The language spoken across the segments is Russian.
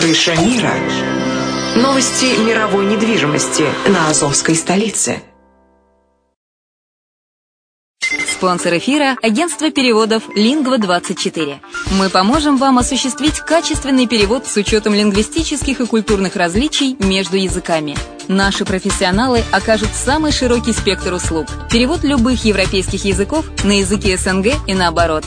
Крыша мира. Новости мировой недвижимости на Азовской столице. Спонсор эфира – агентство переводов «Лингва24». Мы поможем вам осуществить качественный перевод с учетом лингвистических и культурных различий между языками. Наши профессионалы окажут самый широкий спектр услуг. Перевод любых европейских языков на языки СНГ и наоборот.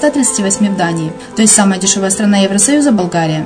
138 в Дании, то есть самая дешевая страна Евросоюза – Болгария.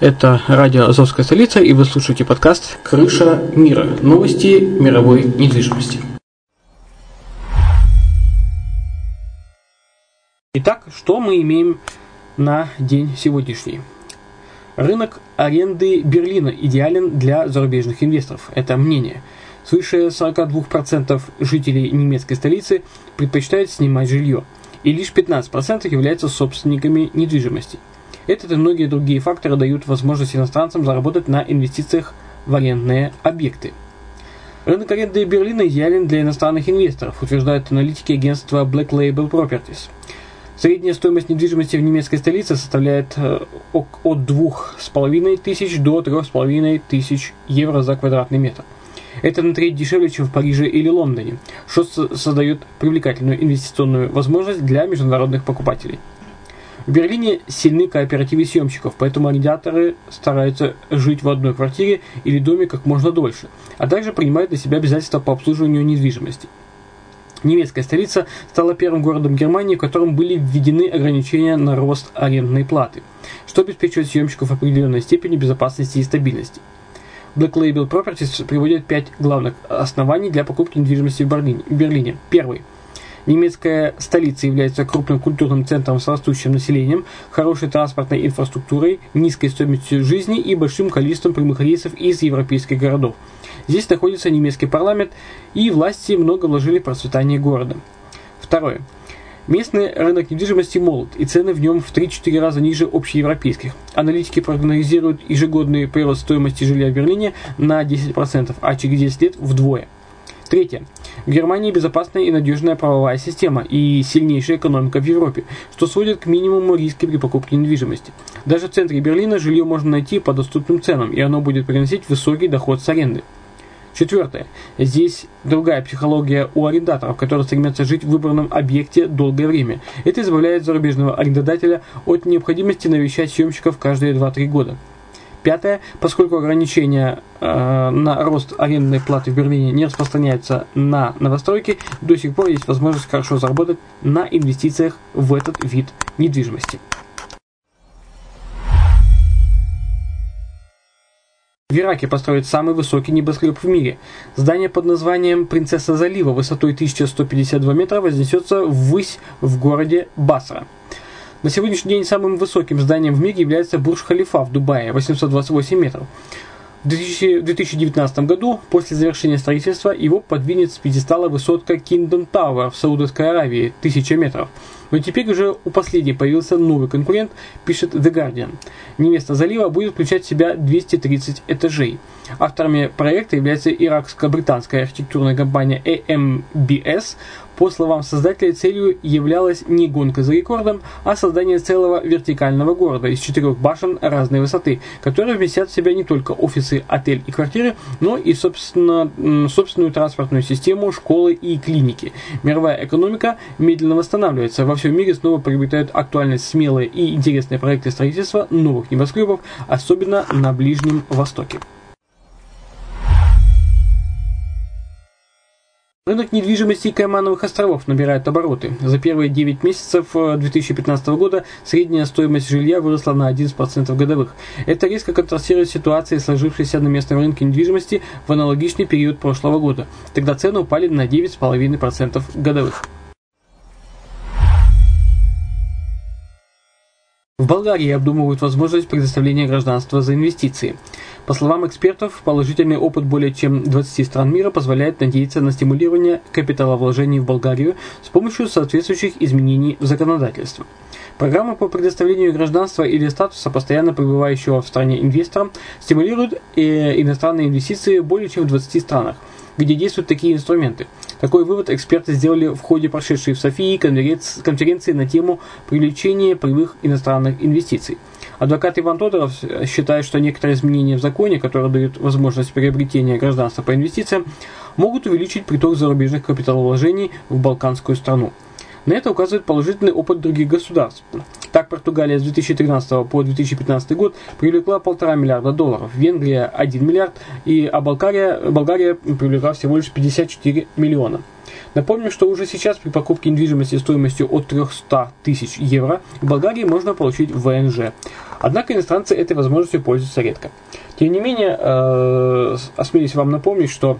Это радио «Азовская столица» и вы слушаете подкаст «Крыша мира. Новости мировой недвижимости». Итак, что мы имеем на день сегодняшний? Рынок аренды Берлина идеален для зарубежных инвесторов. Это мнение. Свыше 42% жителей немецкой столицы предпочитают снимать жилье, и лишь 15% являются собственниками недвижимости – этот и многие другие факторы дают возможность иностранцам заработать на инвестициях в арендные объекты. Рынок аренды Берлина идеален для иностранных инвесторов, утверждают аналитики агентства Black Label Properties. Средняя стоимость недвижимости в немецкой столице составляет э, от 2,5 тысяч до 3,5 тысяч евро за квадратный метр. Это на треть дешевле, чем в Париже или Лондоне, что создает привлекательную инвестиционную возможность для международных покупателей. В Берлине сильны кооперативы съемщиков, поэтому арендаторы стараются жить в одной квартире или доме как можно дольше, а также принимают на себя обязательства по обслуживанию недвижимости. Немецкая столица стала первым городом Германии, в котором были введены ограничения на рост арендной платы, что обеспечивает съемщиков определенной степени безопасности и стабильности. Black Label Properties приводит пять главных оснований для покупки недвижимости в Берлине. Первый – Немецкая столица является крупным культурным центром с растущим населением, хорошей транспортной инфраструктурой, низкой стоимостью жизни и большим количеством прямых рейсов из европейских городов. Здесь находится немецкий парламент, и власти много вложили в процветание города. Второе. Местный рынок недвижимости молод, и цены в нем в 3-4 раза ниже общеевропейских. Аналитики прогнозируют ежегодный прирост стоимости жилья в Берлине на 10%, а через 10 лет вдвое. Третье. В Германии безопасная и надежная правовая система и сильнейшая экономика в Европе, что сводит к минимуму риски при покупке недвижимости. Даже в центре Берлина жилье можно найти по доступным ценам, и оно будет приносить высокий доход с аренды. Четвертое. Здесь другая психология у арендаторов, которые стремятся жить в выбранном объекте долгое время. Это избавляет зарубежного арендодателя от необходимости навещать съемщиков каждые 2-3 года. Пятое. Поскольку ограничения э, на рост арендной платы в Берлине не распространяются на новостройки, до сих пор есть возможность хорошо заработать на инвестициях в этот вид недвижимости. В Ираке построят самый высокий небоскреб в мире. Здание под названием «Принцесса залива» высотой 1152 метра вознесется ввысь в городе Басра. На сегодняшний день самым высоким зданием в мире является Бурж-Халифа в Дубае, 828 метров. В 2019 году, после завершения строительства, его подвинет с пьедестала высотка Kingdom Tower в Саудовской Аравии, 1000 метров. Но теперь уже у последней появился новый конкурент, пишет The Guardian. Невеста залива будет включать в себя 230 этажей. Авторами проекта является иракско-британская архитектурная компания AMBS. По словам создателей, целью являлась не гонка за рекордом, а создание целого вертикального города из четырех башен разной высоты, которые вместят в себя не только офисы, отель и квартиры, но и собственно, собственную транспортную систему, школы и клиники. Мировая экономика медленно восстанавливается. Во всем мире снова приобретают актуальность смелые и интересные проекты строительства новых небоскребов, особенно на Ближнем Востоке. Рынок недвижимости Каймановых островов набирает обороты. За первые 9 месяцев 2015 э, года средняя стоимость жилья выросла на 11% годовых. Это резко контрастирует с ситуацией, сложившейся на местном рынке недвижимости в аналогичный период прошлого года. Тогда цены упали на 9,5% годовых. В Болгарии обдумывают возможность предоставления гражданства за инвестиции. По словам экспертов, положительный опыт более чем 20 стран мира позволяет надеяться на стимулирование капиталовложений в Болгарию с помощью соответствующих изменений в законодательстве. Программа по предоставлению гражданства или статуса постоянно пребывающего в стране инвесторам стимулирует э, иностранные инвестиции более чем в 20 странах – где действуют такие инструменты. Такой вывод эксперты сделали в ходе прошедшей в Софии конференции на тему привлечения прямых иностранных инвестиций. Адвокат Иван Тодоров считает, что некоторые изменения в законе, которые дают возможность приобретения гражданства по инвестициям, могут увеличить приток зарубежных капиталовложений в балканскую страну. На это указывает положительный опыт других государств. Португалия с 2013 по 2015 год привлекла полтора миллиарда долларов, Венгрия 1 миллиард, и, а Болгария, Болгария привлекла всего лишь 54 миллиона. Напомню, что уже сейчас при покупке недвижимости стоимостью от 300 тысяч евро в Болгарии можно получить ВНЖ. Однако иностранцы этой возможностью пользуются редко. Тем не менее, э, осмелюсь вам напомнить, что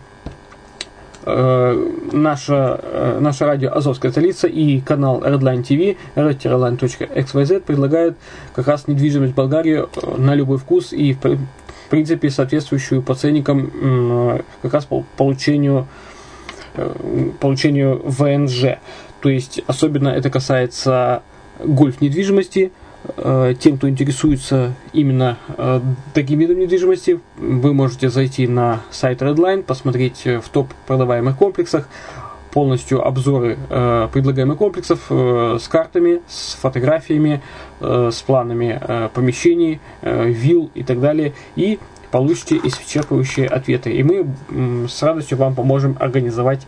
э, наша, э, наша радио «Азовская столица» и канал Redline TV, redline.xyz предлагают как раз недвижимость Болгарии э, на любой вкус и, в принципе, соответствующую по ценникам э, как раз по получению, э, получению ВНЖ. То есть, особенно это касается гольф-недвижимости – Э, тем, кто интересуется именно э, таким видом недвижимости, вы можете зайти на сайт Redline, посмотреть э, в топ продаваемых комплексах полностью обзоры предлагаемых комплексов с картами, с фотографиями, с планами помещений, вилл и так далее. И получите исчерпывающие ответы. И мы с радостью вам поможем организовать,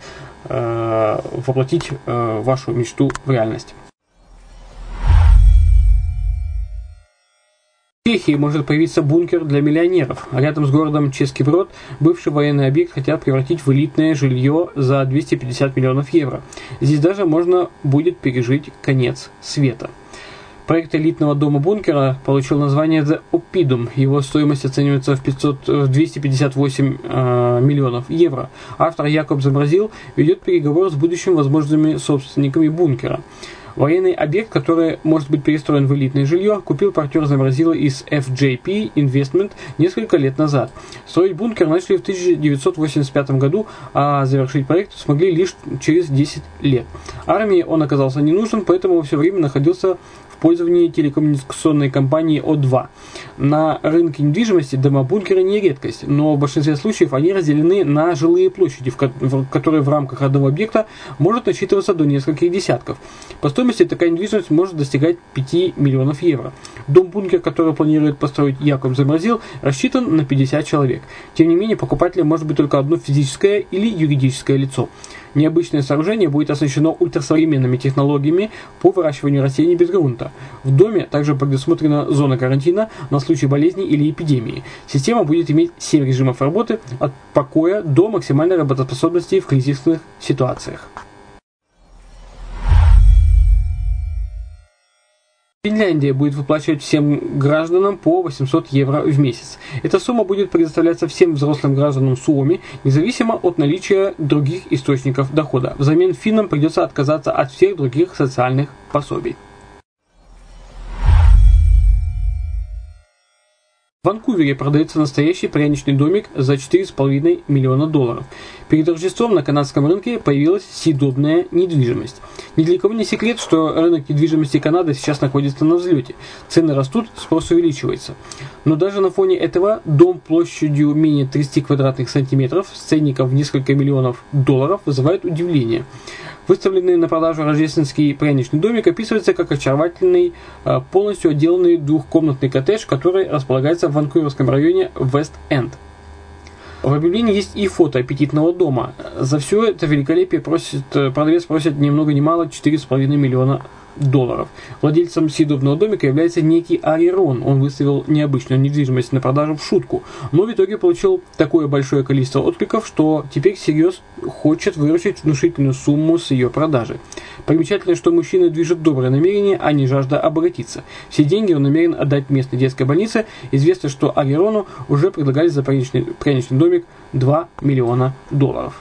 воплотить вашу мечту в реальность. Чехии может появиться бункер для миллионеров. Рядом с городом Ческий Брод бывший военный объект хотят превратить в элитное жилье за 250 миллионов евро. Здесь даже можно будет пережить конец света. Проект элитного дома-бункера получил название The Oppidum. Его стоимость оценивается в, 500, в 258 э, миллионов евро. Автор Якоб Замразил ведет переговоры с будущими возможными собственниками бункера. Военный объект, который может быть перестроен в элитное жилье, купил партнер заморозила из FJP Investment несколько лет назад. Строить бункер начали в 1985 году, а завершить проект смогли лишь через 10 лет. Армии он оказался не нужен, поэтому все время находился пользовании телекоммуникационной компании О2. На рынке недвижимости дома-бункеры не редкость, но в большинстве случаев они разделены на жилые площади, в которые в рамках одного объекта может насчитываться до нескольких десятков. По стоимости такая недвижимость может достигать 5 миллионов евро. Дом-бункер, который планирует построить Якоб Замразил, рассчитан на 50 человек. Тем не менее, покупателем может быть только одно физическое или юридическое лицо. Необычное сооружение будет оснащено ультрасовременными технологиями по выращиванию растений без грунта. В доме также предусмотрена зона карантина на случай болезни или эпидемии. Система будет иметь 7 режимов работы от покоя до максимальной работоспособности в кризисных ситуациях. Финляндия будет выплачивать всем гражданам по 800 евро в месяц. Эта сумма будет предоставляться всем взрослым гражданам Суоми, независимо от наличия других источников дохода. Взамен финнам придется отказаться от всех других социальных пособий. В Ванкувере продается настоящий пряничный домик за 4,5 миллиона долларов. Перед Рождеством на канадском рынке появилась съедобная недвижимость. Ни для кого не секрет, что рынок недвижимости Канады сейчас находится на взлете. Цены растут, спрос увеличивается. Но даже на фоне этого дом площадью менее 30 квадратных сантиметров с ценником в несколько миллионов долларов вызывает удивление. Выставленный на продажу рождественский пряничный домик описывается как очаровательный, а, полностью отделанный двухкомнатный коттедж, который располагается в Ванкуверском районе Вест-Энд. В объявлении есть и фото аппетитного дома. За все это великолепие просит, э, продавец просит ни много ни мало 4,5 миллиона долларов. Владельцем съедобного домика является некий Арирон. Он выставил необычную недвижимость на продажу в шутку, но в итоге получил такое большое количество откликов, что теперь всерьез хочет выручить внушительную сумму с ее продажи. Примечательно, что мужчина движет доброе намерение, а не жажда обогатиться. Все деньги он намерен отдать местной детской больнице. Известно, что Арирону уже предлагали за пряничный, пряничный домик 2 миллиона долларов.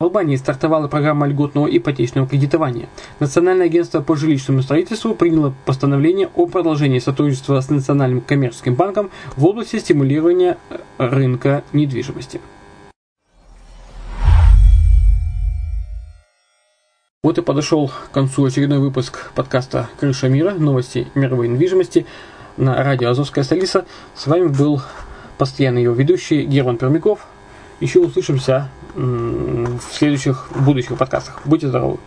В Албании стартовала программа льготного ипотечного кредитования. Национальное агентство по жилищному строительству приняло постановление о продолжении сотрудничества с Национальным коммерческим банком в области стимулирования э, рынка недвижимости. Вот и подошел к концу очередной выпуск подкаста «Крыша мира. Новости мировой недвижимости» на радио «Азовская столица». С вами был постоянный его ведущий Герман Пермяков. Еще услышимся в следующих будущих подкастах. Будьте здоровы!